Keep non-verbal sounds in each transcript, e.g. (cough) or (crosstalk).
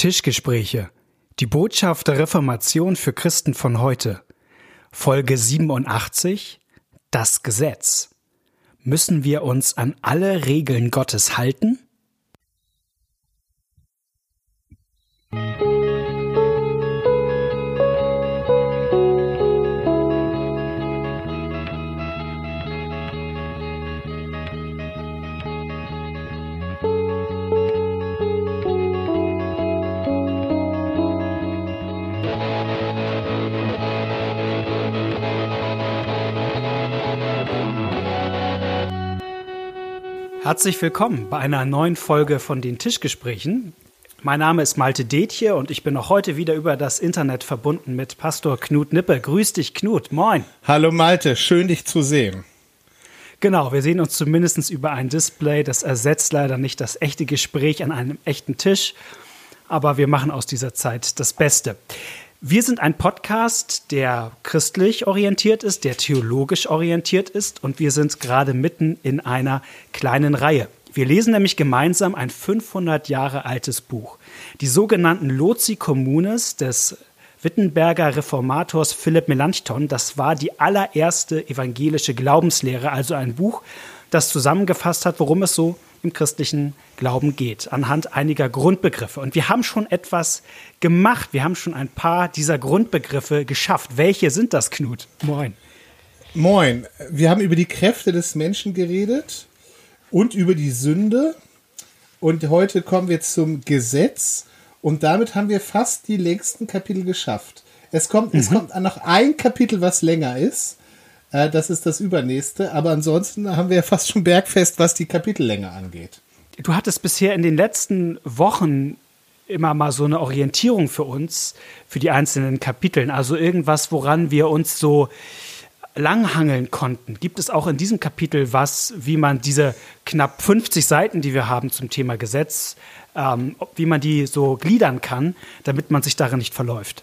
Tischgespräche. Die Botschaft der Reformation für Christen von heute. Folge 87. Das Gesetz. Müssen wir uns an alle Regeln Gottes halten? Herzlich willkommen bei einer neuen Folge von den Tischgesprächen. Mein Name ist Malte Detje und ich bin auch heute wieder über das Internet verbunden mit Pastor Knut Nippe. Grüß dich, Knut. Moin. Hallo Malte, schön dich zu sehen. Genau, wir sehen uns zumindest über ein Display. Das ersetzt leider nicht das echte Gespräch an einem echten Tisch, aber wir machen aus dieser Zeit das Beste. Wir sind ein Podcast, der christlich orientiert ist, der theologisch orientiert ist und wir sind gerade mitten in einer kleinen Reihe. Wir lesen nämlich gemeinsam ein 500 Jahre altes Buch. Die sogenannten Loci Communes des Wittenberger Reformators Philipp Melanchthon. Das war die allererste evangelische Glaubenslehre, also ein Buch, das zusammengefasst hat, worum es so im christlichen Glauben geht, anhand einiger Grundbegriffe. Und wir haben schon etwas gemacht. Wir haben schon ein paar dieser Grundbegriffe geschafft. Welche sind das, Knut? Moin. Moin. Wir haben über die Kräfte des Menschen geredet und über die Sünde. Und heute kommen wir zum Gesetz. Und damit haben wir fast die längsten Kapitel geschafft. Es kommt, mhm. es kommt noch ein Kapitel, was länger ist. Äh, das ist das übernächste. Aber ansonsten haben wir ja fast schon bergfest, was die Kapitellänge angeht. Du hattest bisher in den letzten Wochen immer mal so eine Orientierung für uns, für die einzelnen Kapiteln. Also irgendwas, woran wir uns so langhangeln konnten. Gibt es auch in diesem Kapitel was, wie man diese knapp 50 Seiten, die wir haben zum Thema Gesetz, ähm, wie man die so gliedern kann, damit man sich darin nicht verläuft?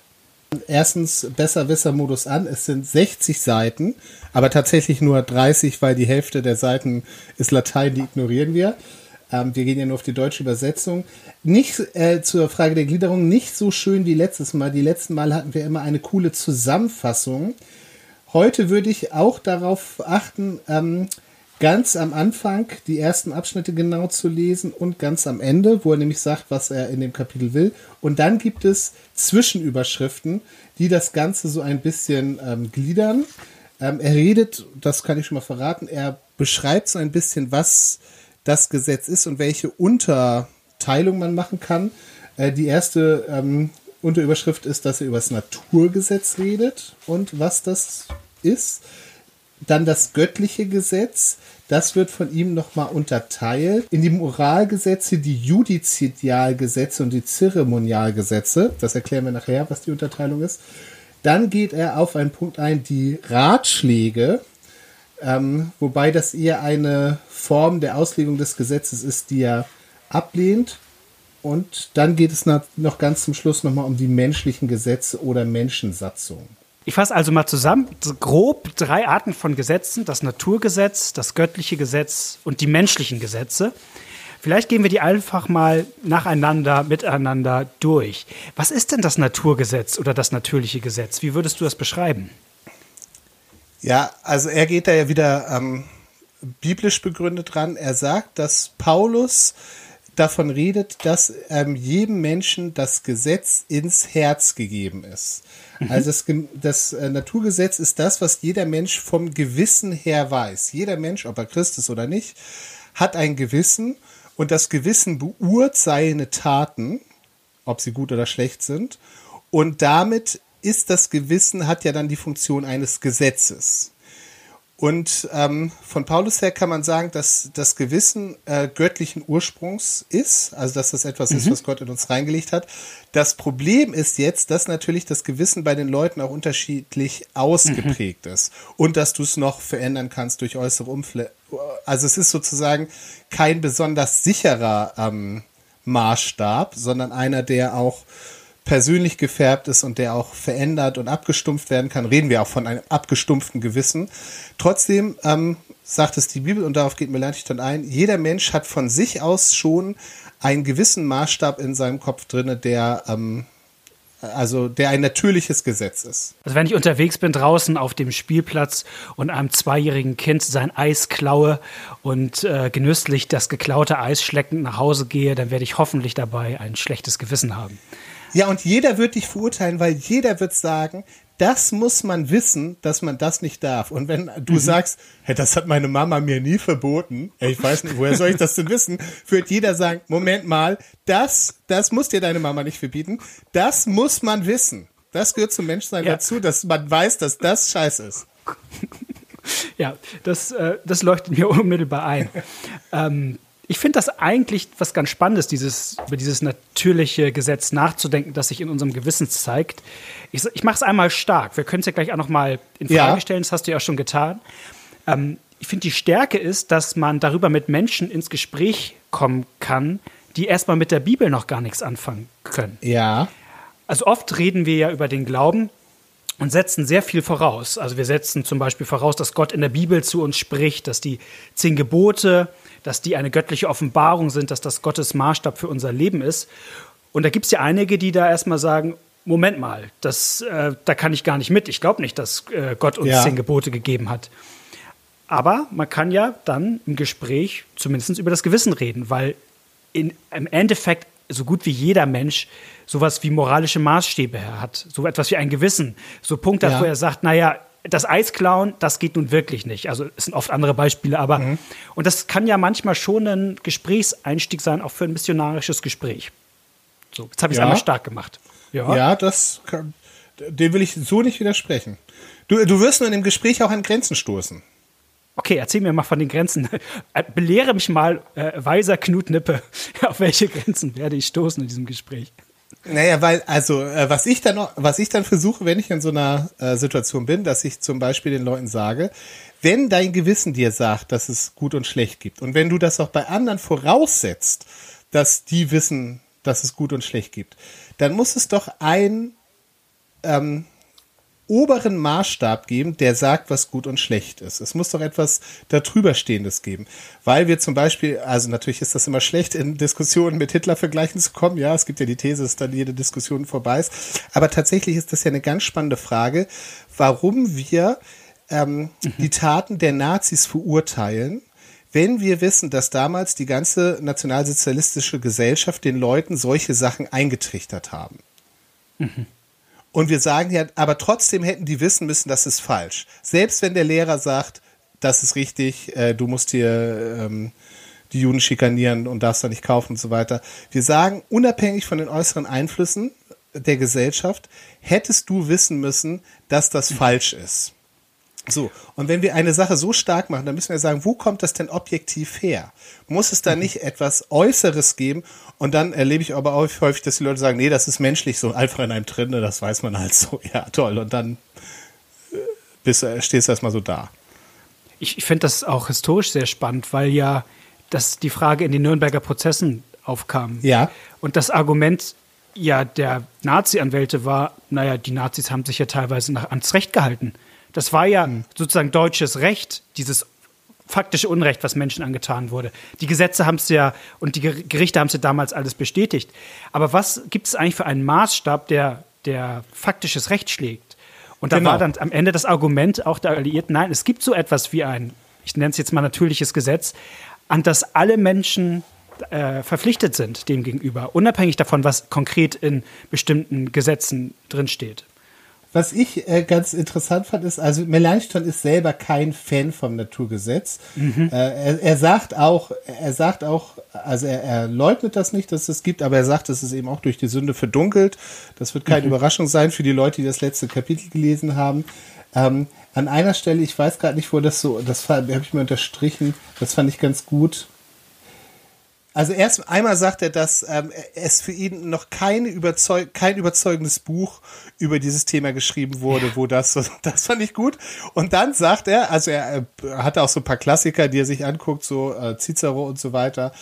Erstens Besserwisser-Modus an. Es sind 60 Seiten, aber tatsächlich nur 30, weil die Hälfte der Seiten ist Latein, die ignorieren wir. Ähm, wir gehen ja nur auf die deutsche Übersetzung. Nicht äh, zur Frage der Gliederung, nicht so schön wie letztes Mal. Die letzten Mal hatten wir immer eine coole Zusammenfassung. Heute würde ich auch darauf achten, ähm, ganz am Anfang die ersten Abschnitte genau zu lesen und ganz am Ende, wo er nämlich sagt, was er in dem Kapitel will. Und dann gibt es Zwischenüberschriften, die das Ganze so ein bisschen ähm, gliedern. Ähm, er redet, das kann ich schon mal verraten, er beschreibt so ein bisschen, was das Gesetz ist und welche Unterteilung man machen kann. Äh, die erste ähm, Unterüberschrift ist, dass er über das Naturgesetz redet und was das ist. Dann das göttliche Gesetz, das wird von ihm nochmal unterteilt in die Moralgesetze, die Judizialgesetze und die Zeremonialgesetze. Das erklären wir nachher, was die Unterteilung ist. Dann geht er auf einen Punkt ein, die Ratschläge, ähm, wobei das eher eine Form der Auslegung des Gesetzes ist, die er ablehnt. Und dann geht es noch ganz zum Schluss nochmal um die menschlichen Gesetze oder Menschensatzungen. Ich fasse also mal zusammen, grob drei Arten von Gesetzen, das Naturgesetz, das göttliche Gesetz und die menschlichen Gesetze. Vielleicht gehen wir die einfach mal nacheinander, miteinander durch. Was ist denn das Naturgesetz oder das natürliche Gesetz? Wie würdest du das beschreiben? Ja, also er geht da ja wieder ähm, biblisch begründet dran. Er sagt, dass Paulus davon redet, dass ähm, jedem Menschen das Gesetz ins Herz gegeben ist. Mhm. Also das, das äh, Naturgesetz ist das, was jeder Mensch vom Gewissen her weiß. Jeder Mensch, ob er Christ ist oder nicht, hat ein Gewissen und das Gewissen beurteilt seine Taten, ob sie gut oder schlecht sind. Und damit ist das Gewissen, hat ja dann die Funktion eines Gesetzes. Und ähm, von Paulus her kann man sagen, dass das Gewissen äh, göttlichen Ursprungs ist, also dass das etwas mhm. ist, was Gott in uns reingelegt hat. Das Problem ist jetzt, dass natürlich das Gewissen bei den Leuten auch unterschiedlich ausgeprägt mhm. ist und dass du es noch verändern kannst durch äußere Umfälle. Also es ist sozusagen kein besonders sicherer ähm, Maßstab, sondern einer, der auch persönlich gefärbt ist und der auch verändert und abgestumpft werden kann, reden wir auch von einem abgestumpften Gewissen. Trotzdem ähm, sagt es die Bibel und darauf geht Melanchthon ein, jeder Mensch hat von sich aus schon einen gewissen Maßstab in seinem Kopf drinne, der ähm, also der ein natürliches Gesetz ist. Also wenn ich unterwegs bin draußen auf dem Spielplatz und einem zweijährigen Kind sein Eis klaue und äh, genüsslich das geklaute Eis schleckend nach Hause gehe, dann werde ich hoffentlich dabei ein schlechtes Gewissen haben. Ja, und jeder wird dich verurteilen, weil jeder wird sagen, das muss man wissen, dass man das nicht darf. Und wenn du mhm. sagst, hey, das hat meine Mama mir nie verboten, ich weiß nicht, woher soll ich das denn wissen, wird jeder sagen, Moment mal, das, das muss dir deine Mama nicht verbieten, das muss man wissen. Das gehört zum Menschsein ja. dazu, dass man weiß, dass das scheiße ist. (laughs) Ja, das, äh, das leuchtet mir (laughs) unmittelbar ein. ähm, ich finde das eigentlich was ganz Spannendes, dieses, über dieses natürliche Gesetz nachzudenken, das sich in unserem Gewissen zeigt. Ich, ich mache es einmal stark. Wir können es ja gleich auch noch mal in Frage ja. stellen. Das hast du ja auch schon getan. Ähm, ich finde, die Stärke ist, dass man darüber mit Menschen ins Gespräch kommen kann, die erstmal mit der Bibel noch gar nichts anfangen können. Ja. Also oft reden wir ja über den Glauben und setzen sehr viel voraus. Also wir setzen zum Beispiel voraus, dass Gott in der Bibel zu uns spricht, dass die zehn Gebote dass die eine göttliche Offenbarung sind, dass das Gottes Maßstab für unser Leben ist. Und da gibt es ja einige, die da erstmal sagen, Moment mal, das, äh, da kann ich gar nicht mit. Ich glaube nicht, dass äh, Gott uns ja. zehn Gebote gegeben hat. Aber man kann ja dann im Gespräch zumindest über das Gewissen reden, weil in, im Endeffekt so gut wie jeder Mensch sowas wie moralische Maßstäbe hat, so etwas wie ein Gewissen, so Punkte, ja. wo er sagt, naja, das Eis klauen, das geht nun wirklich nicht. Also es sind oft andere Beispiele, aber mhm. und das kann ja manchmal schon ein Gesprächseinstieg sein, auch für ein missionarisches Gespräch. So, jetzt habe ich es ja. einmal stark gemacht. Ja, ja das kann, dem will ich so nicht widersprechen. Du, du wirst nur in dem Gespräch auch an Grenzen stoßen. Okay, erzähl mir mal von den Grenzen. Äh, belehre mich mal, äh, weiser Knut Nippe, (laughs) auf welche Grenzen werde ich stoßen in diesem Gespräch? Naja, weil, also, äh, was ich dann noch, was ich dann versuche, wenn ich in so einer äh, Situation bin, dass ich zum Beispiel den Leuten sage, wenn dein Gewissen dir sagt, dass es gut und schlecht gibt, und wenn du das auch bei anderen voraussetzt, dass die wissen, dass es gut und schlecht gibt, dann muss es doch ein, ähm, oberen Maßstab geben, der sagt, was gut und schlecht ist. Es muss doch etwas darüber stehendes geben. Weil wir zum Beispiel, also natürlich ist das immer schlecht, in Diskussionen mit Hitler vergleichen zu kommen. Ja, es gibt ja die These, dass dann jede Diskussion vorbei ist. Aber tatsächlich ist das ja eine ganz spannende Frage, warum wir ähm, mhm. die Taten der Nazis verurteilen wenn wir wissen, dass damals die ganze nationalsozialistische Gesellschaft den Leuten solche Sachen eingetrichtert haben. Mhm. Und wir sagen ja, aber trotzdem hätten die wissen müssen, das ist falsch. Selbst wenn der Lehrer sagt, das ist richtig, äh, du musst hier ähm, die Juden schikanieren und darfst da nicht kaufen und so weiter. Wir sagen, unabhängig von den äußeren Einflüssen der Gesellschaft, hättest du wissen müssen, dass das falsch ist. So, und wenn wir eine Sache so stark machen, dann müssen wir sagen, wo kommt das denn objektiv her? Muss es da mhm. nicht etwas Äußeres geben? Und dann erlebe ich aber auch häufig, dass die Leute sagen, nee, das ist menschlich so einfach in einem drin, ne, das weiß man halt so. (laughs) Ja, toll. Und dann äh, bist, äh, stehst du erstmal so da. Ich, ich finde das auch historisch sehr spannend, weil ja das die Frage in den Nürnberger Prozessen aufkam. Ja. Und das Argument ja der Nazi-Anwälte war, naja, die Nazis haben sich ja teilweise nach, ans Recht gehalten. Das war ja mhm. sozusagen deutsches Recht, dieses faktische Unrecht, was Menschen angetan wurde. Die Gesetze haben es ja und die Gerichte haben es ja damals alles bestätigt. Aber was gibt es eigentlich für einen Maßstab, der, der faktisches Recht schlägt? Und da genau. war dann am Ende das Argument auch der Alliierten, nein, es gibt so etwas wie ein, ich nenne es jetzt mal natürliches Gesetz, an das alle Menschen äh, verpflichtet sind dem gegenüber, unabhängig davon, was konkret in bestimmten Gesetzen drinsteht. Was ich äh, ganz interessant fand, ist, also Melanchthon ist selber kein Fan vom Naturgesetz. Mhm. Äh, er, er, sagt auch, er sagt auch, also er, er, leugnet das nicht, dass es gibt, aber er sagt, es ist eben auch durch die Sünde verdunkelt. Das wird keine mhm. Überraschung sein für die Leute, die das letzte Kapitel gelesen haben. Ähm, an einer Stelle, ich weiß gerade nicht, wo das so, das habe ich mir unterstrichen, das fand ich ganz gut. Also erst einmal sagt er, dass ähm, es für ihn noch keine überzeug kein überzeugendes Buch über dieses Thema geschrieben wurde, wo das, (laughs) das fand ich gut. Und dann sagt er, also er, er hat auch so ein paar Klassiker, die er sich anguckt, so äh, Cicero und so weiter.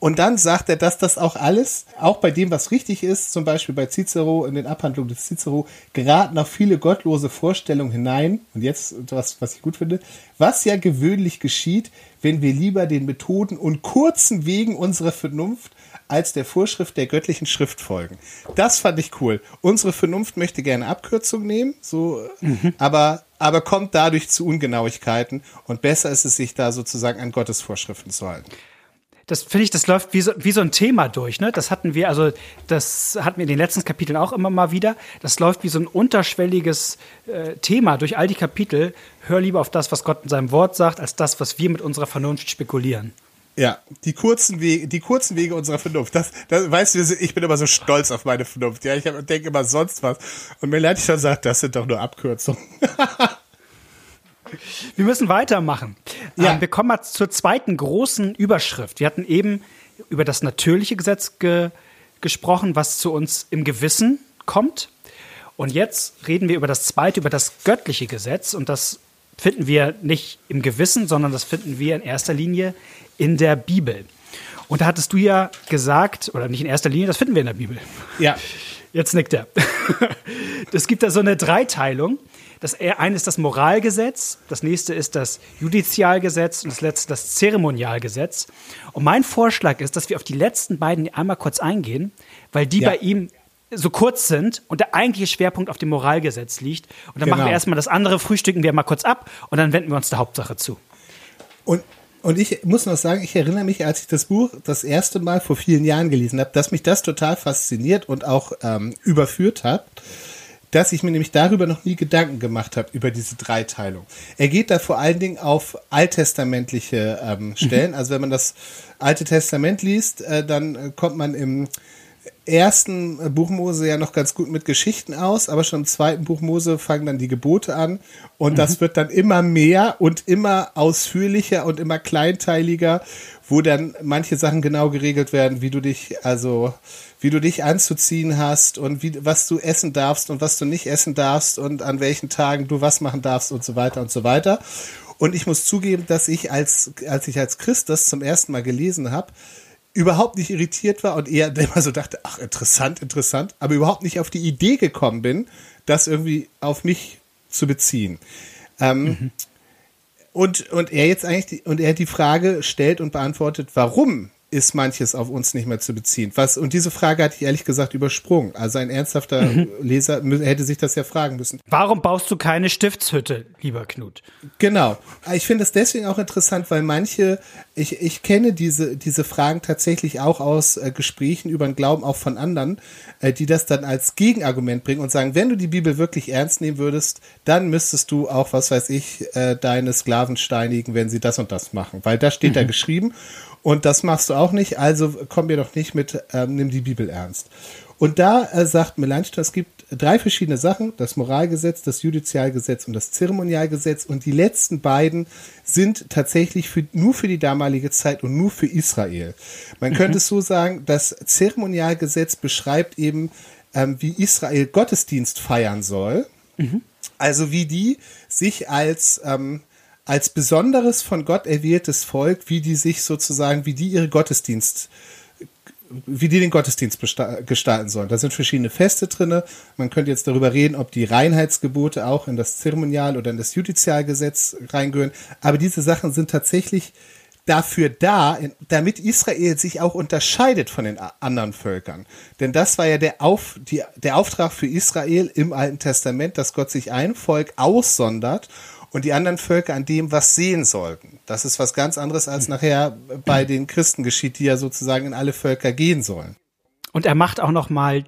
Und dann sagt er, dass das auch alles, auch bei dem, was richtig ist, zum Beispiel bei Cicero, in den Abhandlungen des Cicero, geraten auch viele gottlose Vorstellungen hinein. Und jetzt, was, was ich gut finde, was ja gewöhnlich geschieht, wenn wir lieber den Methoden und kurzen Wegen unserer Vernunft als der Vorschrift der göttlichen Schrift folgen. Das fand ich cool. Unsere Vernunft möchte gerne Abkürzung nehmen, so, mhm. aber, aber kommt dadurch zu Ungenauigkeiten und besser ist es, sich da sozusagen an Gottes Vorschriften zu halten das finde ich, das läuft wie so, wie so ein Thema durch. Ne? Das hatten wir, also das hatten wir in den letzten Kapiteln auch immer mal wieder. Das läuft wie so ein unterschwelliges äh, Thema durch all die Kapitel. Hör lieber auf das, was Gott in seinem Wort sagt, als das, was wir mit unserer Vernunft spekulieren. Ja, die kurzen Wege, die kurzen Wege unserer Vernunft. Das, das weißt du, ich bin immer so stolz auf meine Vernunft. Ja, ich denke immer sonst was. Und Melanie schon sagt, das sind doch nur Abkürzungen. (laughs) Wir müssen weitermachen. Ja. Ähm, wir kommen mal zur zweiten großen Überschrift. Wir hatten eben über das natürliche Gesetz ge gesprochen, was zu uns im Gewissen kommt. Und jetzt reden wir über das zweite, über das göttliche Gesetz. Und das finden wir nicht im Gewissen, sondern das finden wir in erster Linie in der Bibel. Und da hattest du ja gesagt, oder nicht in erster Linie, das finden wir in der Bibel. Ja. Jetzt nickt er. (laughs) Es gibt da so eine Dreiteilung. Das eine ist das Moralgesetz, das nächste ist das Judizialgesetz und das letzte das Zeremonialgesetz. Und mein Vorschlag ist, dass wir auf die letzten beiden einmal kurz eingehen, weil die ja. bei ihm so kurz sind und der eigentliche Schwerpunkt auf dem Moralgesetz liegt. Und dann genau. machen wir genau. erstmal das andere, frühstücken wir mal kurz ab und dann wenden wir uns der Hauptsache zu. Und und ich muss noch sagen, ich erinnere mich, als ich das Buch das erste Mal vor vielen Jahren gelesen habe, dass mich das total fasziniert und auch ähm, überführt hat dass ich mir nämlich darüber noch nie Gedanken gemacht habe, über diese Dreiteilung. Er geht da vor allen Dingen auf alttestamentliche ähm, Stellen. Mhm. Also wenn man das Alte Testament liest, äh, dann kommt man im ersten Buch Mose ja noch ganz gut mit Geschichten aus, aber schon im zweiten Buch Mose fangen dann die Gebote an und mhm. das wird dann immer mehr und immer ausführlicher und immer kleinteiliger, wo dann manche Sachen genau geregelt werden, wie du dich also wie du dich anzuziehen hast und wie, was du essen darfst und was du nicht essen darfst und an welchen Tagen du was machen darfst und so weiter und so weiter. Und ich muss zugeben, dass ich als, als ich als Christ das zum ersten Mal gelesen habe, überhaupt nicht irritiert war und eher (laughs) immer so dachte, ach, interessant, interessant, aber überhaupt nicht auf die Idee gekommen bin, das irgendwie auf mich zu beziehen. Ähm, mhm. und, und er jetzt eigentlich, die, und er die Frage stellt und beantwortet, warum ist manches auf uns nicht mehr zu beziehen. Was, und diese Frage hatte ich ehrlich gesagt übersprungen. Also ein ernsthafter mhm. Leser hätte sich das ja fragen müssen. Warum baust du keine Stiftshütte, lieber Knut? Genau. Ich finde es deswegen auch interessant, weil manche, ich, ich kenne diese, diese Fragen tatsächlich auch aus äh, Gesprächen über den Glauben auch von anderen, äh, die das dann als Gegenargument bringen und sagen, wenn du die Bibel wirklich ernst nehmen würdest, dann müsstest du auch, was weiß ich, äh, deine Sklaven steinigen, wenn sie das und das machen. Weil da steht mhm. da geschrieben. Und das machst du auch nicht, also komm mir doch nicht mit, ähm, nimm die Bibel ernst. Und da äh, sagt Melanchthon, es gibt drei verschiedene Sachen, das Moralgesetz, das Judizialgesetz und das Zeremonialgesetz. Und die letzten beiden sind tatsächlich für, nur für die damalige Zeit und nur für Israel. Man mhm. könnte es so sagen, das Zeremonialgesetz beschreibt eben, ähm, wie Israel Gottesdienst feiern soll. Mhm. Also wie die sich als ähm, als besonderes von Gott erwähltes Volk, wie die sich sozusagen, wie die ihre Gottesdienst wie die den Gottesdienst gestalten sollen. Da sind verschiedene Feste drinne. Man könnte jetzt darüber reden, ob die Reinheitsgebote auch in das Zeremonial oder in das Judizialgesetz reingehören. Aber diese Sachen sind tatsächlich dafür da, damit Israel sich auch unterscheidet von den anderen Völkern. Denn das war ja der, Auf, die, der Auftrag für Israel im Alten Testament, dass Gott sich ein Volk aussondert und die anderen Völker an dem was sehen sollten. Das ist was ganz anderes, als nachher bei den Christen geschieht, die ja sozusagen in alle Völker gehen sollen. Und er macht auch noch mal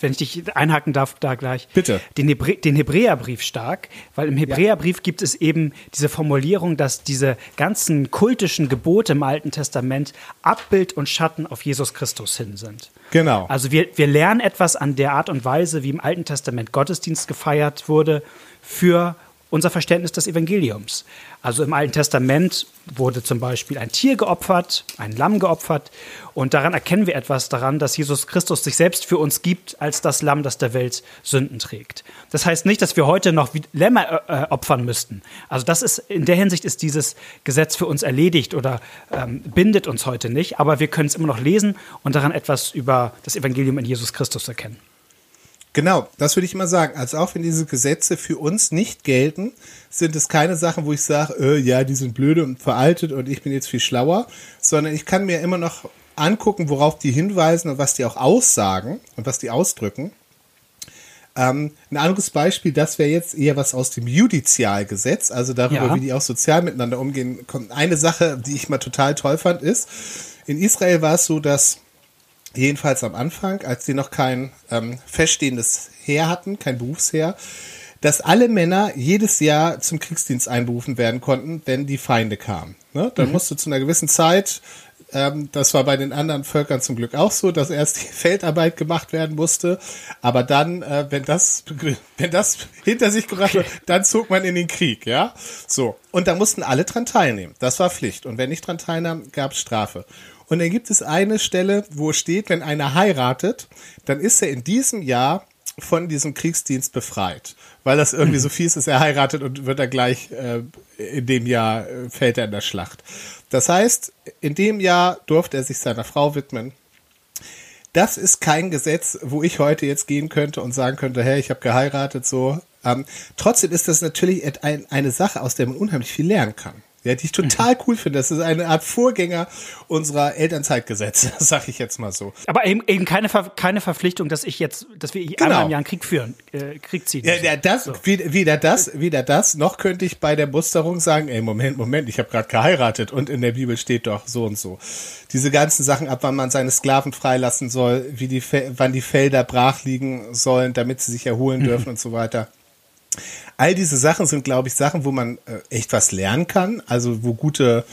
wenn ich dich einhaken darf, da gleich. Bitte. Den, Hebrä den Hebräerbrief stark, weil im Hebräerbrief ja. gibt es eben diese Formulierung, dass diese ganzen kultischen Gebote im Alten Testament Abbild und Schatten auf Jesus Christus hin sind. Genau. Also wir, wir lernen etwas an der Art und Weise, wie im Alten Testament Gottesdienst gefeiert wurde, für unser Verständnis des Evangeliums. Also im Alten Testament wurde zum Beispiel ein Tier geopfert, ein Lamm geopfert. Und daran erkennen wir etwas daran, dass Jesus Christus sich selbst für uns gibt als das Lamm, das der Welt Sünden trägt. Das heißt nicht, dass wir heute noch Lämmer äh, äh, opfern müssten. Also das ist in der Hinsicht ist dieses Gesetz für uns erledigt oder ähm, bindet uns heute nicht. Aber wir können es immer noch lesen und daran etwas über das Evangelium in Jesus Christus erkennen. Genau, das würde ich immer sagen. Also auch wenn diese Gesetze für uns nicht gelten, sind es keine Sachen, wo ich sage, äh, ja, die sind blöde und veraltet und ich bin jetzt viel schlauer, sondern ich kann mir immer noch angucken, worauf die hinweisen und was die auch aussagen und was die ausdrücken. Ähm, ein anderes Beispiel, das wäre jetzt eher was aus dem Judizialgesetz, also darüber, ja. wie die auch sozial miteinander umgehen. Eine Sache, die ich mal total toll fand, ist, in Israel war es so, dass jedenfalls am Anfang, als sie noch kein ähm, feststehendes Heer hatten, kein Berufsheer, dass alle Männer jedes Jahr zum Kriegsdienst einberufen werden konnten, wenn die Feinde kamen. Ne? Dann mhm. musste zu einer gewissen Zeit, ähm, das war bei den anderen Völkern zum Glück auch so, dass erst die (laughs) Feldarbeit gemacht werden musste, aber dann, äh, wenn das, (laughs) wenn das hinter sich gebracht wird, dann zog man in den Krieg, ja. So. Und da mussten alle dran teilnehmen. Das war Pflicht. Und wenn nicht dran teilnahm, gab es Strafe. Und dann gibt es eine Stelle, wo steht, wenn einer heiratet, dann ist er in diesem Jahr von diesem Kriegsdienst befreit, weil das irgendwie so fies ist, er heiratet und wird er gleich äh, in dem Jahr äh, fällt er in der Schlacht. Das heißt, in dem Jahr durfte er sich seiner Frau widmen. Das ist kein Gesetz, wo ich heute jetzt gehen könnte und sagen könnte, hey, ich habe geheiratet, so. Ähm, trotzdem ist das natürlich ein, eine Sache, aus der man unheimlich viel lernen kann ja, die ich total cool finde. Das ist eine Art Vorgänger unserer Elternzeitgesetze, (laughs) sag ich jetzt mal so. Aber eben, eben keine, Ver keine Verpflichtung, dass ich jetzt, dass wir genau. einmal im Jahr einen Krieg führen, äh, Krieg ziehen. Ja, ja das, so. weder das, weder das, noch könnte ich bei der Musterung sagen, ey, Moment, Moment, ich habe gerade geheiratet und in der Bibel steht doch so und so. Diese ganzen Sachen, ab wann man seine Sklaven freilassen soll, wie die, wann die Felder brach liegen sollen, damit sie sich erholen dürfen mhm. und so weiter. All diese Sachen sind, glaube ich, Sachen, wo man äh, echt was lernen kann, also wo gute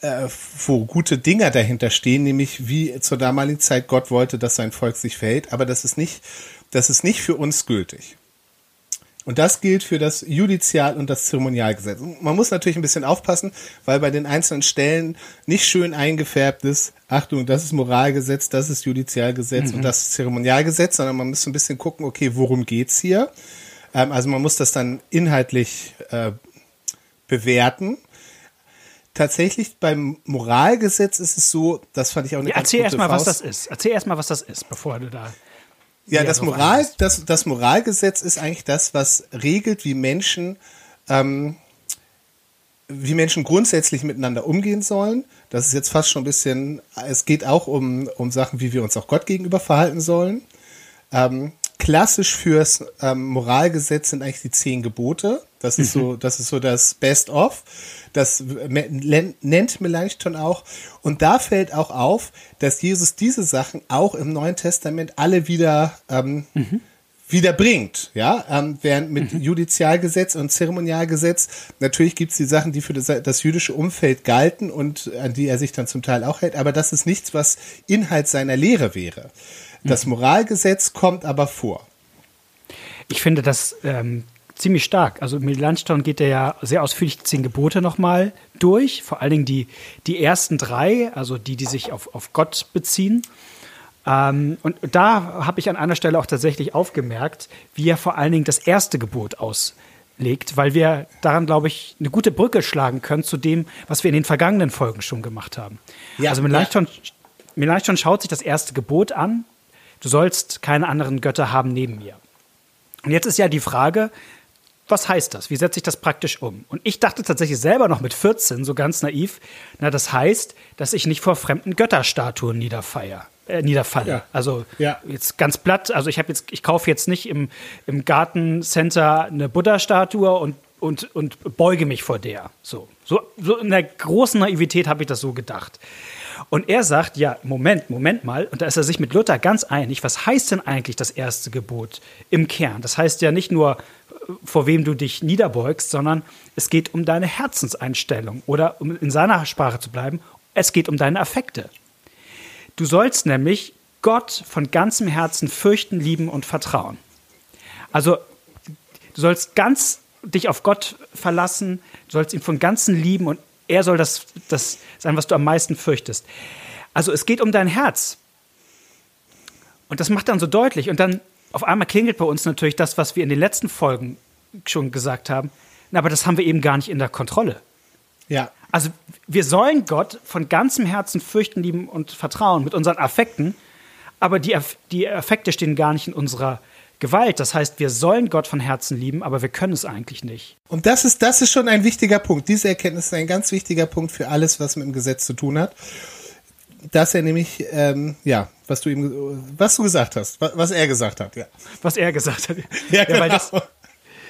äh, äh, wo gute Dinger dahinter stehen, nämlich wie zur damaligen Zeit Gott wollte, dass sein Volk sich verhält, aber das ist nicht, das ist nicht für uns gültig. Und das gilt für das Judizial- und das Zeremonialgesetz. Man muss natürlich ein bisschen aufpassen, weil bei den einzelnen Stellen nicht schön eingefärbt ist, Achtung, das ist Moralgesetz, das ist Judizialgesetz mhm. und das ist Zeremonialgesetz, sondern man muss ein bisschen gucken, okay, worum geht's hier? Ähm, also man muss das dann inhaltlich äh, bewerten. Tatsächlich beim Moralgesetz ist es so, das fand ich auch eine ja, Erzähl erstmal, was das ist. Erzähl erstmal, was das ist, bevor du da. Ja, das Moral, das, das Moralgesetz ist eigentlich das, was regelt, wie Menschen, ähm, wie Menschen grundsätzlich miteinander umgehen sollen. Das ist jetzt fast schon ein bisschen, es geht auch um, um Sachen, wie wir uns auch Gott gegenüber verhalten sollen. Ähm, klassisch fürs ähm, Moralgesetz sind eigentlich die zehn Gebote. Das ist so, mhm. das ist so das Best of. Das nennt Melanchthon auch. Und da fällt auch auf, dass Jesus diese Sachen auch im Neuen Testament alle wieder ähm, mhm wieder bringt, ja, ähm, während mit mhm. Judizialgesetz und Zeremonialgesetz natürlich gibt's die Sachen, die für das, das, jüdische Umfeld galten und an die er sich dann zum Teil auch hält, aber das ist nichts, was Inhalt seiner Lehre wäre. Das Moralgesetz kommt aber vor. Ich finde das ähm, ziemlich stark. Also mit Melanchthon geht er ja sehr ausführlich die zehn Gebote nochmal durch, vor allen Dingen die, die ersten drei, also die, die sich auf, auf Gott beziehen. Ähm, und da habe ich an einer Stelle auch tatsächlich aufgemerkt, wie er vor allen Dingen das erste Gebot auslegt, weil wir daran, glaube ich, eine gute Brücke schlagen können zu dem, was wir in den vergangenen Folgen schon gemacht haben. Ja, also Melanchthon, ja. Melanchthon schaut sich das erste Gebot an, du sollst keine anderen Götter haben neben mir. Und jetzt ist ja die Frage, was heißt das? Wie setze ich das praktisch um? Und ich dachte tatsächlich selber noch mit 14, so ganz naiv, na, das heißt, dass ich nicht vor fremden Götterstatuen niederfeier, äh, niederfalle. Ja. Also ja. jetzt ganz platt, also ich habe jetzt, ich kaufe jetzt nicht im, im Gartencenter eine Buddha-Statue und, und, und beuge mich vor der. So, so, so in der großen Naivität habe ich das so gedacht. Und er sagt, ja, Moment, Moment mal, und da ist er sich mit Luther ganz einig, was heißt denn eigentlich das erste Gebot im Kern? Das heißt ja nicht nur, äh, vor wem du dich niederbeugst, sondern es geht um deine Herzenseinstellung oder um in seiner Sprache zu bleiben, es geht um deine Affekte. Du sollst nämlich Gott von ganzem Herzen fürchten, lieben und vertrauen. Also du sollst ganz dich auf Gott verlassen, du sollst ihn von ganzem lieben und er soll das, das sein, was du am meisten fürchtest. Also es geht um dein Herz. Und das macht dann so deutlich. Und dann auf einmal klingelt bei uns natürlich das, was wir in den letzten Folgen schon gesagt haben. aber das haben wir eben gar nicht in der Kontrolle. Ja. Also wir sollen Gott von ganzem Herzen fürchten, lieben und vertrauen mit unseren Affekten, aber die, die Affekte stehen gar nicht in unserer Gewalt. Das heißt, wir sollen Gott von Herzen lieben, aber wir können es eigentlich nicht. Und das ist, das ist schon ein wichtiger Punkt. Diese Erkenntnis ist ein ganz wichtiger Punkt für alles, was mit dem Gesetz zu tun hat. Dass er nämlich, ähm, ja, was du ihm, was du gesagt hast, was er gesagt hat, ja. Was er gesagt hat. (laughs) Ja, genau. Ja, weil, das,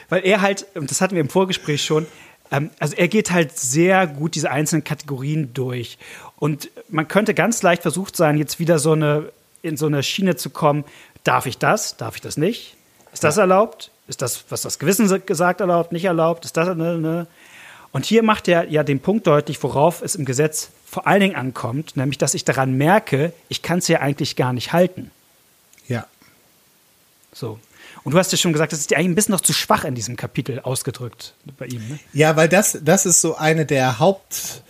weil er halt, und das hatten wir im Vorgespräch schon, ähm, also er geht halt sehr gut diese einzelnen Kategorien durch. Und man könnte ganz leicht versucht sein, jetzt wieder so eine, in so eine Schiene zu kommen, darf ich das, darf ich das nicht? Ist das ja. erlaubt? Ist das, was das Gewissen gesagt, erlaubt, nicht erlaubt? Ist das, ne, ne? Und hier macht er ja den Punkt deutlich, worauf es im Gesetz vor allen Dingen ankommt, nämlich, dass ich daran merke, ich kann es ja eigentlich gar nicht halten. Ja. So. Und du hast ja schon gesagt, das ist dir eigentlich ein bisschen noch zu schwach in diesem Kapitel ausgedrückt bei ihm. Ne? Ja, weil das, das ist so eine der Haupt,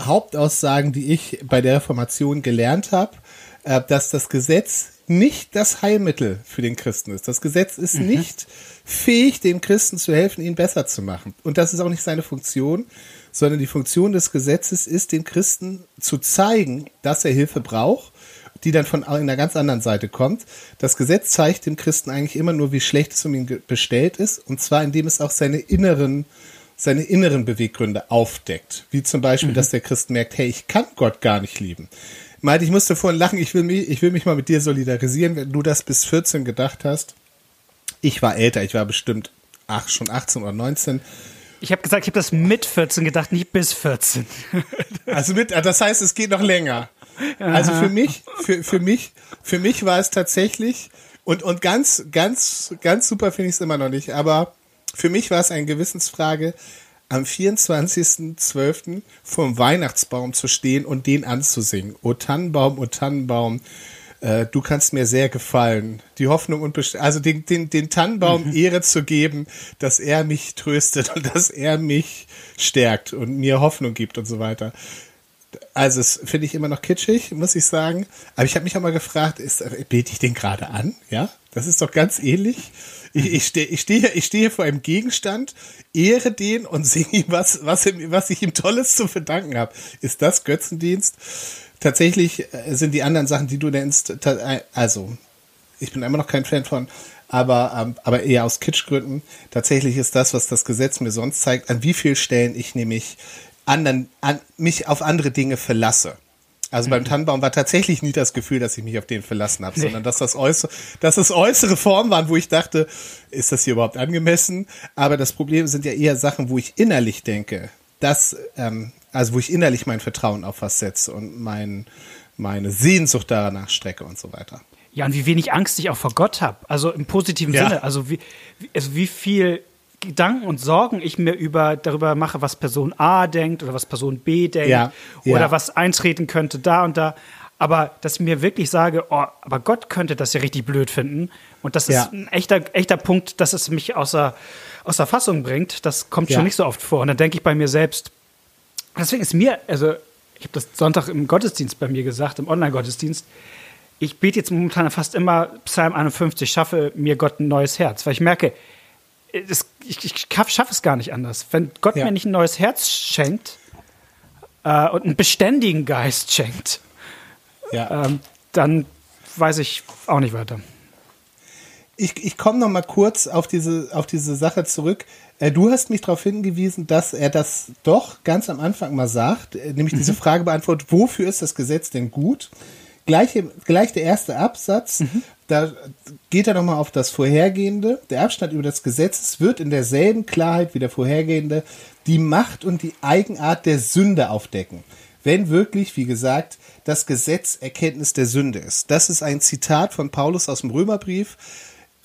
Hauptaussagen, die ich bei der Reformation gelernt habe, äh, dass das Gesetz nicht das Heilmittel für den Christen ist. Das Gesetz ist mhm. nicht fähig, dem Christen zu helfen, ihn besser zu machen. Und das ist auch nicht seine Funktion, sondern die Funktion des Gesetzes ist, dem Christen zu zeigen, dass er Hilfe braucht, die dann von einer ganz anderen Seite kommt. Das Gesetz zeigt dem Christen eigentlich immer nur, wie schlecht es um ihn bestellt ist, und zwar indem es auch seine inneren seine inneren Beweggründe aufdeckt. Wie zum Beispiel, mhm. dass der Christ merkt, hey, ich kann Gott gar nicht lieben. Meinte, ich musste vorhin lachen, ich will, mich, ich will mich mal mit dir solidarisieren, wenn du das bis 14 gedacht hast. Ich war älter, ich war bestimmt ach, schon 18 oder 19. Ich habe gesagt, ich habe das mit 14 gedacht, nicht bis 14. also mit, das heißt, es geht noch länger. Also für mich, für, für mich, für mich war es tatsächlich, und, und ganz, ganz, ganz super finde ich es immer noch nicht, aber für mich war es eine Gewissensfrage, am 24.12. vom Weihnachtsbaum zu stehen und den anzusingen. O Tannenbaum, O Tannenbaum, äh, du kannst mir sehr gefallen. Die Hoffnung und Best also den, den, den Tannenbaum. (laughs) Ehre zu geben, dass er mich tröstet und dass er mich stärkt und mir Hoffnung gibt und so weiter. Also, das finde ich immer noch kitschig, muss ich sagen. Aber ich habe mich auch mal gefragt, ist, bete ich den gerade an? Ja, das ist doch ganz ähnlich. Ich, ich stehe ich steh, ich steh hier vor einem Gegenstand, ehre den und singe ihm was, was, was ich ihm Tolles zu verdanken habe. Ist das Götzendienst? Tatsächlich äh, sind die anderen Sachen, die du nennst, äh, also ich bin immer noch kein Fan von, aber, ähm, aber eher aus Kitschgründen. Tatsächlich ist das, was das Gesetz mir sonst zeigt, an wie vielen Stellen ich nämlich anderen, an, mich auf andere Dinge verlasse. Also beim mhm. Tannenbaum war tatsächlich nie das Gefühl, dass ich mich auf den verlassen habe, nee. sondern dass das, äußere, dass das äußere Formen waren, wo ich dachte, ist das hier überhaupt angemessen? Aber das Problem sind ja eher Sachen, wo ich innerlich denke, dass, ähm, also wo ich innerlich mein Vertrauen auf was setze und mein, meine Sehnsucht danach strecke und so weiter. Ja, und wie wenig Angst ich auch vor Gott habe. Also im positiven ja. Sinne. Also wie, also wie viel Gedanken und Sorgen ich mir über, darüber mache, was Person A denkt oder was Person B denkt ja, oder ja. was eintreten könnte da und da. Aber dass ich mir wirklich sage, oh, aber Gott könnte das ja richtig blöd finden. Und das ist ja. ein echter, echter Punkt, dass es mich außer, außer Fassung bringt. Das kommt schon nicht so oft vor. Und dann denke ich bei mir selbst, deswegen ist mir, also ich habe das Sonntag im Gottesdienst bei mir gesagt, im Online-Gottesdienst, ich bete jetzt momentan fast immer Psalm 51, schaffe mir Gott ein neues Herz, weil ich merke, das, ich, ich schaffe es gar nicht anders. Wenn Gott ja. mir nicht ein neues Herz schenkt äh, und einen beständigen Geist schenkt, ja. ähm, dann weiß ich auch nicht weiter. Ich, ich komme noch mal kurz auf diese, auf diese Sache zurück. Äh, du hast mich darauf hingewiesen, dass er das doch ganz am Anfang mal sagt, äh, nämlich diese mhm. Frage beantwortet, wofür ist das Gesetz denn gut? Gleich, gleich der erste Absatz, mhm. Da geht er nochmal auf das Vorhergehende. Der Abstand über das Gesetz wird in derselben Klarheit wie der vorhergehende die Macht und die Eigenart der Sünde aufdecken. Wenn wirklich, wie gesagt, das Gesetz Erkenntnis der Sünde ist. Das ist ein Zitat von Paulus aus dem Römerbrief.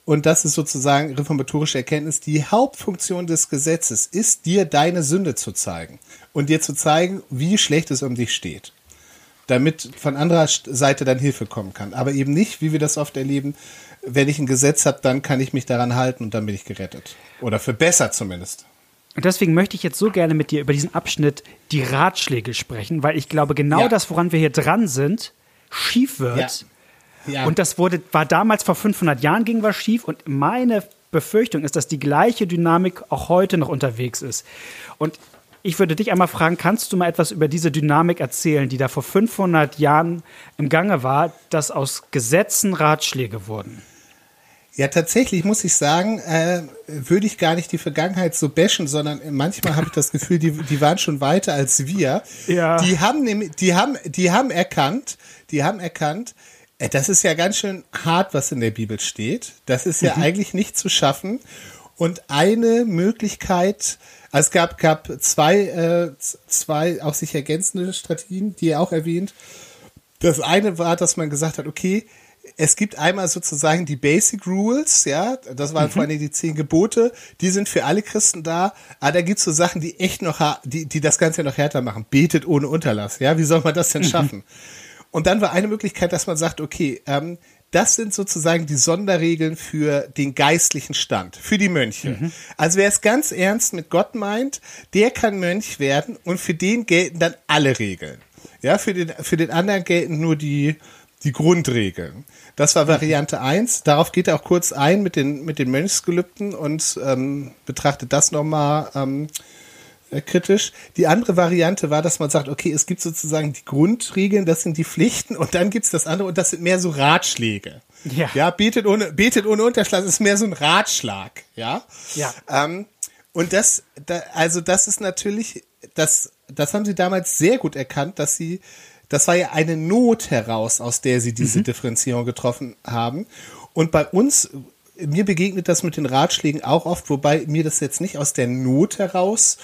Und das ist sozusagen reformatorische Erkenntnis. Die Hauptfunktion des Gesetzes ist, dir deine Sünde zu zeigen und dir zu zeigen, wie schlecht es um dich steht. Damit von anderer Seite dann Hilfe kommen kann. Aber eben nicht, wie wir das oft erleben, wenn ich ein Gesetz habe, dann kann ich mich daran halten und dann bin ich gerettet. Oder für besser zumindest. Und deswegen möchte ich jetzt so gerne mit dir über diesen Abschnitt die Ratschläge sprechen, weil ich glaube, genau ja. das, woran wir hier dran sind, schief wird. Ja. Ja. Und das wurde, war damals vor 500 Jahren ging was schief und meine Befürchtung ist, dass die gleiche Dynamik auch heute noch unterwegs ist. Und ich würde dich einmal fragen, kannst du mal etwas über diese Dynamik erzählen, die da vor 500 Jahren im Gange war, dass aus Gesetzen Ratschläge wurden? Ja, tatsächlich muss ich sagen, äh, würde ich gar nicht die Vergangenheit so bashen, sondern manchmal habe ich das Gefühl, die, die waren schon weiter als wir. Ja. Die haben nämlich, die haben, die haben erkannt, die haben erkannt, äh, das ist ja ganz schön hart, was in der Bibel steht. Das ist ja mhm. eigentlich nicht zu schaffen. Und eine Möglichkeit, also es gab, gab zwei, äh, zwei auch sich ergänzende Strategien, die er auch erwähnt. Das eine war, dass man gesagt hat, okay, es gibt einmal sozusagen die Basic Rules, ja, das waren mhm. vor allem die zehn Gebote, die sind für alle Christen da, aber da gibt's so Sachen, die echt noch, die, die das Ganze noch härter machen. Betet ohne Unterlass, ja, wie soll man das denn mhm. schaffen? Und dann war eine Möglichkeit, dass man sagt, okay, ähm, das sind sozusagen die Sonderregeln für den geistlichen Stand, für die Mönche. Mhm. Also wer es ganz ernst mit Gott meint, der kann Mönch werden und für den gelten dann alle Regeln. Ja, für den, für den anderen gelten nur die, die Grundregeln. Das war Variante 1. Darauf geht er auch kurz ein mit den, mit den Mönchsgelübden und ähm, betrachtet das nochmal ähm, äh, kritisch. Die andere Variante war, dass man sagt, okay, es gibt sozusagen die Grundregeln, das sind die Pflichten und dann gibt's das andere und das sind mehr so Ratschläge. Ja. Ja, betet ohne, betet ohne Unterschlag ist mehr so ein Ratschlag. Ja. Ja. Ähm, und das, da, also das ist natürlich, das, das haben sie damals sehr gut erkannt, dass sie das war ja eine Not heraus, aus der sie diese mhm. Differenzierung getroffen haben. Und bei uns, mir begegnet das mit den Ratschlägen auch oft, wobei mir das jetzt nicht aus der Not heraus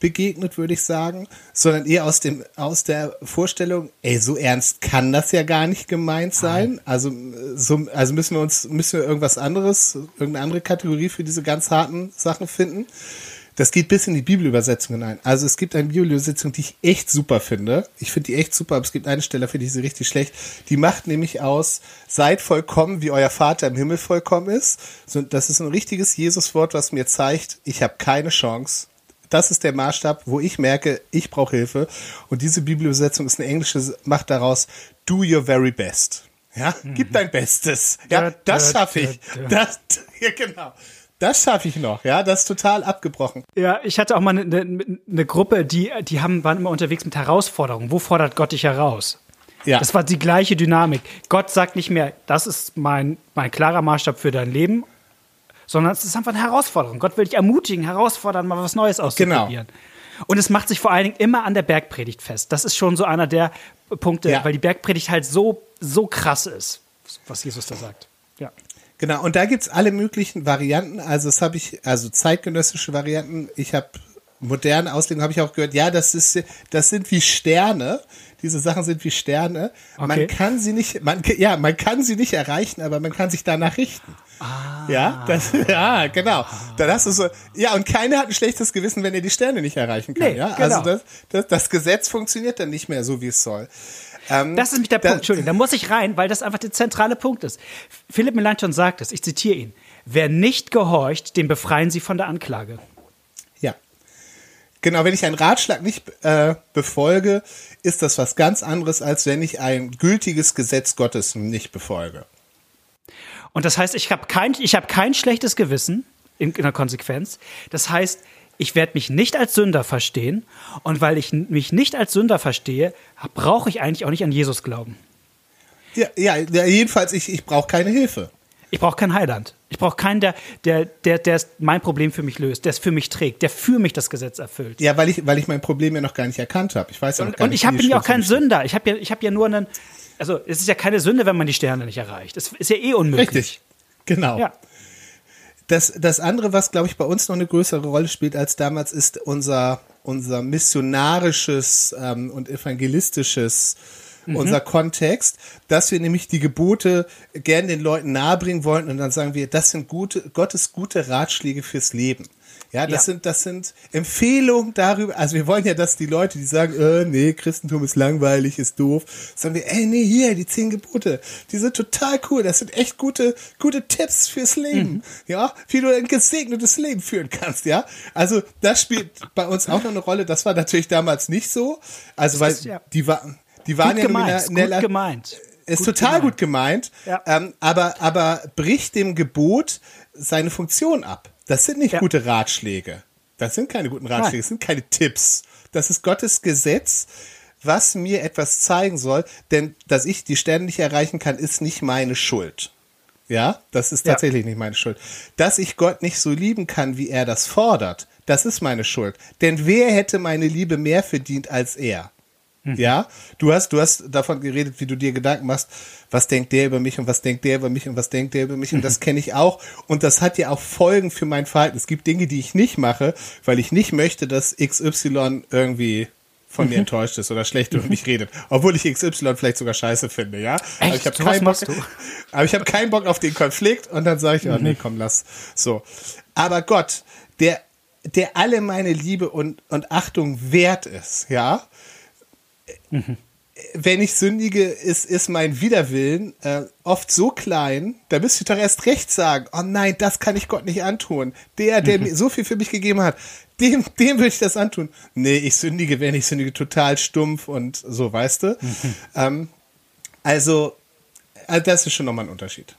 begegnet, würde ich sagen, sondern eher aus dem aus der Vorstellung, ey, so ernst kann das ja gar nicht gemeint sein. Also so, also müssen wir uns müssen wir irgendwas anderes, irgendeine andere Kategorie für diese ganz harten Sachen finden. Das geht bis in die Bibelübersetzung hinein. Also es gibt eine Bibelübersetzung, die ich echt super finde. Ich finde die echt super, aber es gibt eine Stelle, finde ich sie richtig schlecht. Die macht nämlich aus, seid vollkommen, wie euer Vater im Himmel vollkommen ist. das ist ein richtiges Jesuswort, was mir zeigt, ich habe keine Chance. Das ist der Maßstab, wo ich merke, ich brauche Hilfe. Und diese Bibelübersetzung ist eine englische, macht daraus, do your very best. Ja, gib mhm. dein Bestes. Ja, das schaffe ich. Das, (laughs) ja, genau. Das schaffe ich noch, ja, das ist total abgebrochen. Ja, ich hatte auch mal eine, eine, eine Gruppe, die, die haben, waren immer unterwegs mit Herausforderungen. Wo fordert Gott dich heraus? Ja. Das war die gleiche Dynamik. Gott sagt nicht mehr, das ist mein, mein klarer Maßstab für dein Leben, sondern es ist einfach eine Herausforderung. Gott will dich ermutigen, herausfordern, mal was Neues auszuprobieren. Genau. Und es macht sich vor allen Dingen immer an der Bergpredigt fest. Das ist schon so einer der Punkte, ja. weil die Bergpredigt halt so, so krass ist, was Jesus da sagt. Ja. Genau, und da gibt's alle möglichen Varianten. Also das habe ich, also zeitgenössische Varianten. Ich habe moderne Auslegungen habe ich auch gehört. Ja, das ist, das sind wie Sterne. Diese Sachen sind wie Sterne. Okay. Man kann sie nicht, man, ja, man kann sie nicht erreichen, aber man kann sich danach richten. Ah. Ja, das, (laughs) ja, genau. Dann hast du so, ja, und keiner hat ein schlechtes Gewissen, wenn er die Sterne nicht erreichen kann. Nee, ja, also genau. also das, das, das Gesetz funktioniert dann nicht mehr so, wie es soll. Ähm, das ist nämlich der Punkt, Entschuldigung, da muss ich rein, weil das einfach der zentrale Punkt ist. Philipp Melanchthon sagt es, ich zitiere ihn, wer nicht gehorcht, den befreien sie von der Anklage. Genau, wenn ich einen Ratschlag nicht äh, befolge, ist das was ganz anderes, als wenn ich ein gültiges Gesetz Gottes nicht befolge. Und das heißt, ich habe kein, hab kein schlechtes Gewissen in, in der Konsequenz. Das heißt, ich werde mich nicht als Sünder verstehen. Und weil ich mich nicht als Sünder verstehe, brauche ich eigentlich auch nicht an Jesus glauben. Ja, ja, jedenfalls, ich, ich brauche keine Hilfe. Ich brauche keinen Heiland. Ich brauche keinen, der, der, der, der mein Problem für mich löst, der es für mich trägt, der für mich das Gesetz erfüllt. Ja, weil ich, weil ich mein Problem ja noch gar nicht erkannt habe. Ich weiß ja noch gar und, nicht. Und ich bin ja auch kein Sünder. Ich habe ja, ich habe ja nur einen. Also es ist ja keine Sünde, wenn man die Sterne nicht erreicht. Es ist ja eh unmöglich. Richtig. Genau. Ja. Das, das andere, was, glaube ich, bei uns noch eine größere Rolle spielt als damals, ist unser, unser missionarisches ähm, und evangelistisches mhm. unser Kontext, dass wir nämlich die Gebote gern den Leuten nahebringen wollen und dann sagen wir, das sind gute, Gottes gute Ratschläge fürs Leben. Ja, das ja. sind, das sind Empfehlungen darüber. Also wir wollen ja, dass die Leute, die sagen, äh, nee, Christentum ist langweilig, ist doof, sagen wir, ey, nee, hier, die zehn Gebote, die sind total cool. Das sind echt gute, gute Tipps fürs Leben. Mhm. Ja, wie du ein gesegnetes Leben führen kannst, ja. Also das spielt bei uns auch noch eine Rolle. Das war natürlich damals nicht so. Also, weil ist, ja. die war, die waren gut ja gemeint, gut gemeint. Ist gut total gemeint. gut gemeint, ja. ähm, aber, aber bricht dem Gebot seine Funktion ab. Das sind nicht ja. gute Ratschläge. Das sind keine guten Ratschläge, Nein. das sind keine Tipps. Das ist Gottes Gesetz, was mir etwas zeigen soll, denn dass ich die Sterne nicht erreichen kann, ist nicht meine Schuld. Ja, das ist tatsächlich ja. nicht meine Schuld. Dass ich Gott nicht so lieben kann, wie er das fordert, das ist meine Schuld. Denn wer hätte meine Liebe mehr verdient als er? Mhm. Ja, du hast, du hast davon geredet, wie du dir Gedanken machst, was denkt der über mich und was denkt der über mich und was denkt der über mich und das mhm. kenne ich auch und das hat ja auch Folgen für mein Verhalten. Es gibt Dinge, die ich nicht mache, weil ich nicht möchte, dass XY irgendwie von mir mhm. enttäuscht ist oder schlecht über mich redet, obwohl ich XY vielleicht sogar scheiße finde, ja. Echt? Aber ich habe keinen Bock, aber ich habe keinen Bock auf den Konflikt und dann sage ich, oh nee, komm, lass. So. Aber Gott, der der alle meine Liebe und, und Achtung wert ist, ja, Mhm. Wenn ich sündige, ist, ist mein Widerwillen äh, oft so klein, da müsste ich doch erst recht sagen, oh nein, das kann ich Gott nicht antun. Der, der mhm. mir so viel für mich gegeben hat, dem, dem will ich das antun. Nee, ich sündige, wenn ich sündige, total stumpf und so, weißt du? Mhm. Ähm, also, also, das ist schon nochmal ein Unterschied.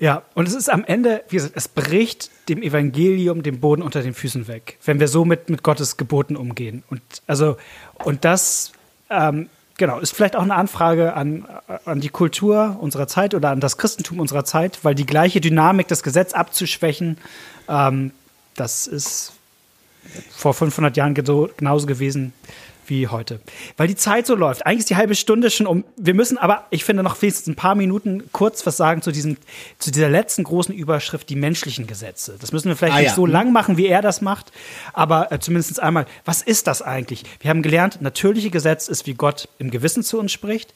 Ja, und es ist am Ende, wie gesagt, es bricht dem Evangelium den Boden unter den Füßen weg, wenn wir so mit, mit Gottes Geboten umgehen. Und also, und das, ähm, genau, ist vielleicht auch eine Anfrage an, an die Kultur unserer Zeit oder an das Christentum unserer Zeit, weil die gleiche Dynamik, das Gesetz abzuschwächen, ähm, das ist vor 500 Jahren genauso gewesen wie heute. Weil die Zeit so läuft. Eigentlich ist die halbe Stunde schon um. Wir müssen aber, ich finde, noch wenigstens ein paar Minuten kurz was sagen zu, diesem, zu dieser letzten großen Überschrift, die menschlichen Gesetze. Das müssen wir vielleicht ah, nicht ja. so lang machen, wie er das macht, aber äh, zumindest einmal, was ist das eigentlich? Wir haben gelernt, natürliche Gesetz ist, wie Gott im Gewissen zu uns spricht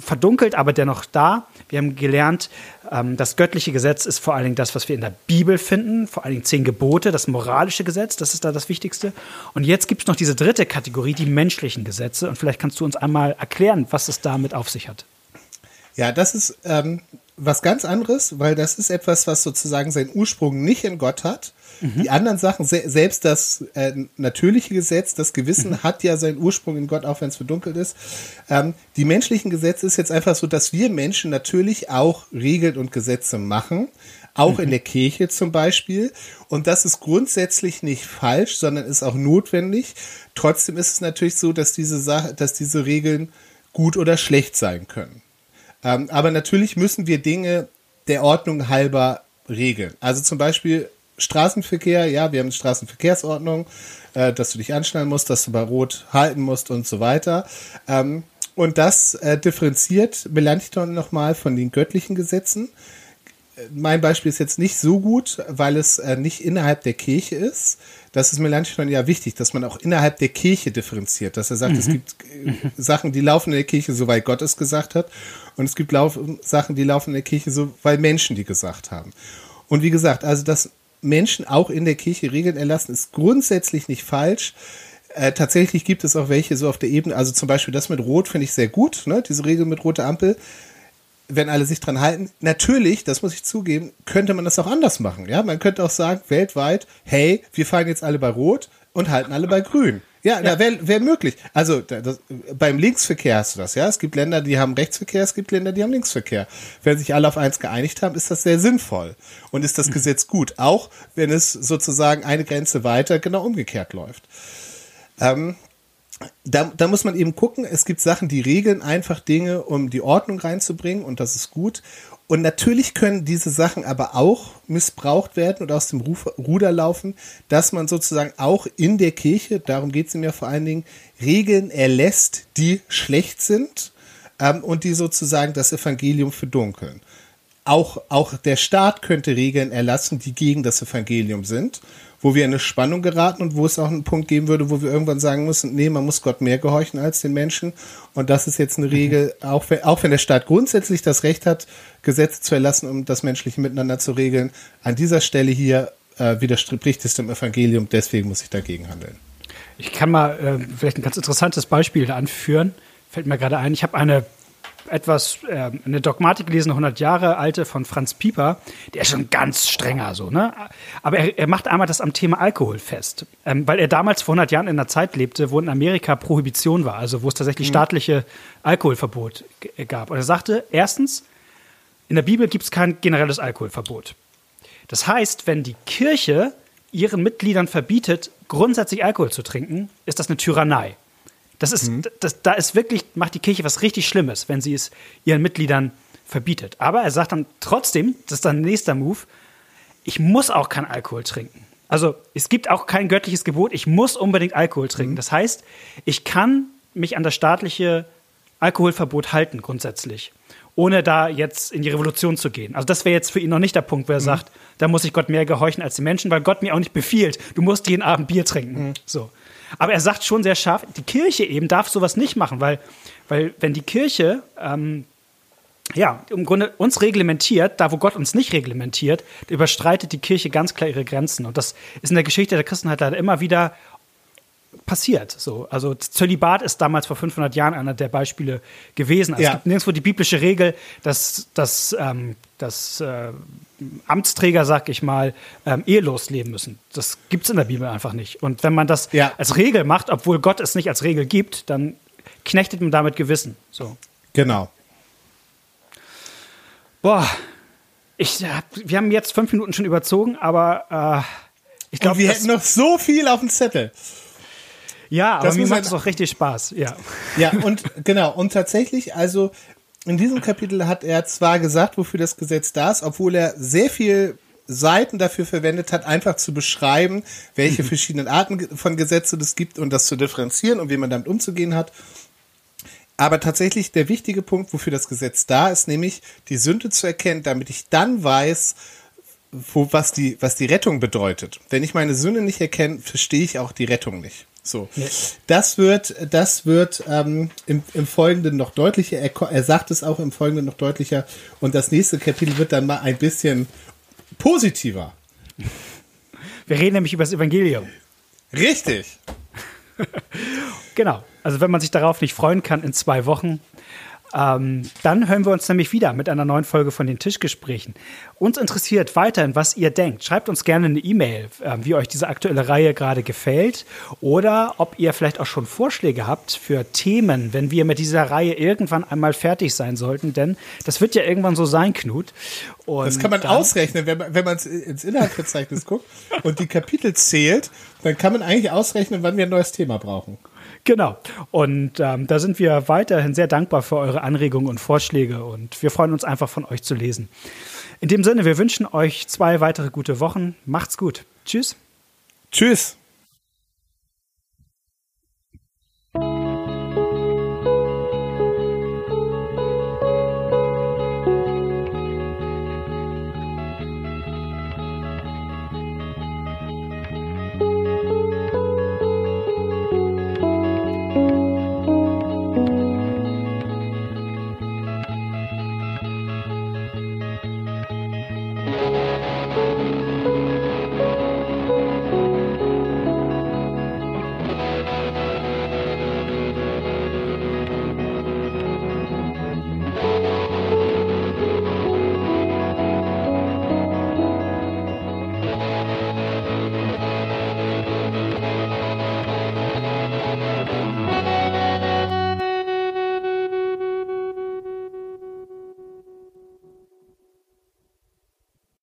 verdunkelt, aber dennoch da. Wir haben gelernt, ähm, das göttliche Gesetz ist vor allen Dingen das, was wir in der Bibel finden, vor allen Dingen zehn Gebote, das moralische Gesetz, das ist da das Wichtigste. Und jetzt gibt es noch diese dritte Kategorie, die menschlichen Gesetze. Und vielleicht kannst du uns einmal erklären, was es damit auf sich hat. Ja, das ist ähm, was ganz anderes, weil das ist etwas, was sozusagen seinen Ursprung nicht in Gott hat. Mhm. Die anderen Sachen, se selbst das äh, natürliche Gesetz, das Gewissen mhm. hat ja seinen Ursprung in Gott, auch wenn es verdunkelt ist. Ähm, die menschlichen Gesetze ist jetzt einfach so, dass wir Menschen natürlich auch Regeln und Gesetze machen, auch mhm. in der Kirche zum Beispiel. Und das ist grundsätzlich nicht falsch, sondern ist auch notwendig. Trotzdem ist es natürlich so, dass diese Sache, dass diese Regeln gut oder schlecht sein können. Ähm, aber natürlich müssen wir Dinge der Ordnung halber regeln. Also zum Beispiel Straßenverkehr, ja, wir haben eine Straßenverkehrsordnung, äh, dass du dich anschnallen musst, dass du bei Rot halten musst und so weiter. Ähm, und das äh, differenziert Melanchthon nochmal von den göttlichen Gesetzen. Mein Beispiel ist jetzt nicht so gut, weil es äh, nicht innerhalb der Kirche ist. Das ist Melanchthon ja wichtig, dass man auch innerhalb der Kirche differenziert, dass er sagt, mhm. es gibt äh, Sachen, die laufen in der Kirche so, weil Gott es gesagt hat, und es gibt Lauf Sachen, die laufen in der Kirche so, weil Menschen die gesagt haben. Und wie gesagt, also das Menschen auch in der Kirche Regeln erlassen, ist grundsätzlich nicht falsch. Äh, tatsächlich gibt es auch welche so auf der Ebene, also zum Beispiel das mit Rot finde ich sehr gut, ne? diese Regel mit roter Ampel, wenn alle sich dran halten. Natürlich, das muss ich zugeben, könnte man das auch anders machen. Ja, man könnte auch sagen, weltweit, hey, wir fahren jetzt alle bei Rot und halten alle bei Grün. Ja, ja. wäre wär möglich. Also das, beim Linksverkehr hast du das, ja. Es gibt Länder, die haben Rechtsverkehr, es gibt Länder, die haben Linksverkehr. Wenn sich alle auf eins geeinigt haben, ist das sehr sinnvoll. Und ist das mhm. Gesetz gut, auch wenn es sozusagen eine Grenze weiter genau umgekehrt läuft. Ähm, da, da muss man eben gucken, es gibt Sachen, die regeln einfach Dinge, um die Ordnung reinzubringen und das ist gut. Und natürlich können diese Sachen aber auch missbraucht werden und aus dem Ruf, Ruder laufen, dass man sozusagen auch in der Kirche, darum geht es mir vor allen Dingen, Regeln erlässt, die schlecht sind ähm, und die sozusagen das Evangelium verdunkeln. Auch, auch der Staat könnte Regeln erlassen, die gegen das Evangelium sind wo wir in eine Spannung geraten und wo es auch einen Punkt geben würde, wo wir irgendwann sagen müssen, nee, man muss Gott mehr gehorchen als den Menschen. Und das ist jetzt eine Regel, mhm. auch wenn, auch wenn der Staat grundsätzlich das Recht hat, Gesetze zu erlassen, um das menschliche Miteinander zu regeln. An dieser Stelle hier äh, widerspricht es dem Evangelium, deswegen muss ich dagegen handeln. Ich kann mal äh, vielleicht ein ganz interessantes Beispiel anführen. Fällt mir gerade ein. Ich habe eine etwas, äh, eine Dogmatik gelesen, 100 Jahre alte von Franz Pieper. Der ist schon ganz strenger so, ne? Aber er, er macht einmal das am Thema Alkohol fest. Ähm, weil er damals vor 100 Jahren in einer Zeit lebte, wo in Amerika Prohibition war, also wo es tatsächlich mhm. staatliche Alkoholverbot gab. Und er sagte, erstens, in der Bibel gibt es kein generelles Alkoholverbot. Das heißt, wenn die Kirche ihren Mitgliedern verbietet, grundsätzlich Alkohol zu trinken, ist das eine Tyrannei. Das ist, mhm. das, da ist wirklich, macht die Kirche was richtig Schlimmes, wenn sie es ihren Mitgliedern verbietet. Aber er sagt dann trotzdem, das ist dann nächster Move, ich muss auch kein Alkohol trinken. Also es gibt auch kein göttliches Gebot, ich muss unbedingt Alkohol trinken. Mhm. Das heißt, ich kann mich an das staatliche Alkoholverbot halten grundsätzlich ohne da jetzt in die Revolution zu gehen. Also das wäre jetzt für ihn noch nicht der Punkt, wo er mhm. sagt, da muss ich Gott mehr gehorchen als die Menschen, weil Gott mir auch nicht befiehlt, du musst jeden Abend Bier trinken. Mhm. So. Aber er sagt schon sehr scharf, die Kirche eben darf sowas nicht machen, weil, weil wenn die Kirche ähm, ja, im Grunde uns reglementiert, da wo Gott uns nicht reglementiert, überstreitet die Kirche ganz klar ihre Grenzen. Und das ist in der Geschichte der Christenheit leider immer wieder passiert. So, also Zölibat ist damals vor 500 Jahren einer der Beispiele gewesen. Also ja. Es gibt nirgendwo die biblische Regel, dass, dass, ähm, dass äh, Amtsträger, sag ich mal, ähm, ehelos leben müssen. Das gibt es in der Bibel einfach nicht. Und wenn man das ja. als Regel macht, obwohl Gott es nicht als Regel gibt, dann knechtet man damit Gewissen. So. Genau. Boah, ich, wir haben jetzt fünf Minuten schon überzogen, aber äh, ich glaube, wir hätten noch so viel auf dem Zettel. Ja, aber das mir macht es auch richtig Spaß, ja. Ja, und genau, und tatsächlich, also in diesem Kapitel hat er zwar gesagt, wofür das Gesetz da ist, obwohl er sehr viel Seiten dafür verwendet hat, einfach zu beschreiben, welche (laughs) verschiedenen Arten von Gesetzen es gibt und das zu differenzieren und wie man damit umzugehen hat. Aber tatsächlich der wichtige Punkt, wofür das Gesetz da ist, nämlich die Sünde zu erkennen, damit ich dann weiß, wo, was, die, was die Rettung bedeutet. Wenn ich meine Sünde nicht erkenne, verstehe ich auch die Rettung nicht. So, das wird, das wird ähm, im, im Folgenden noch deutlicher. Er, er sagt es auch im Folgenden noch deutlicher. Und das nächste Kapitel wird dann mal ein bisschen positiver. Wir reden nämlich über das Evangelium. Richtig. (laughs) genau. Also wenn man sich darauf nicht freuen kann in zwei Wochen, ähm, dann hören wir uns nämlich wieder mit einer neuen Folge von den Tischgesprächen. Uns interessiert weiterhin, was ihr denkt. Schreibt uns gerne eine E-Mail, äh, wie euch diese aktuelle Reihe gerade gefällt oder ob ihr vielleicht auch schon Vorschläge habt für Themen, wenn wir mit dieser Reihe irgendwann einmal fertig sein sollten. Denn das wird ja irgendwann so sein, Knut. Und das kann man ausrechnen, wenn man, wenn man ins Inhaltsverzeichnis guckt und die Kapitel zählt, dann kann man eigentlich ausrechnen, wann wir ein neues Thema brauchen. Genau. Und ähm, da sind wir weiterhin sehr dankbar für eure Anregungen und Vorschläge und wir freuen uns einfach von euch zu lesen. In dem Sinne, wir wünschen euch zwei weitere gute Wochen. Macht's gut. Tschüss. Tschüss.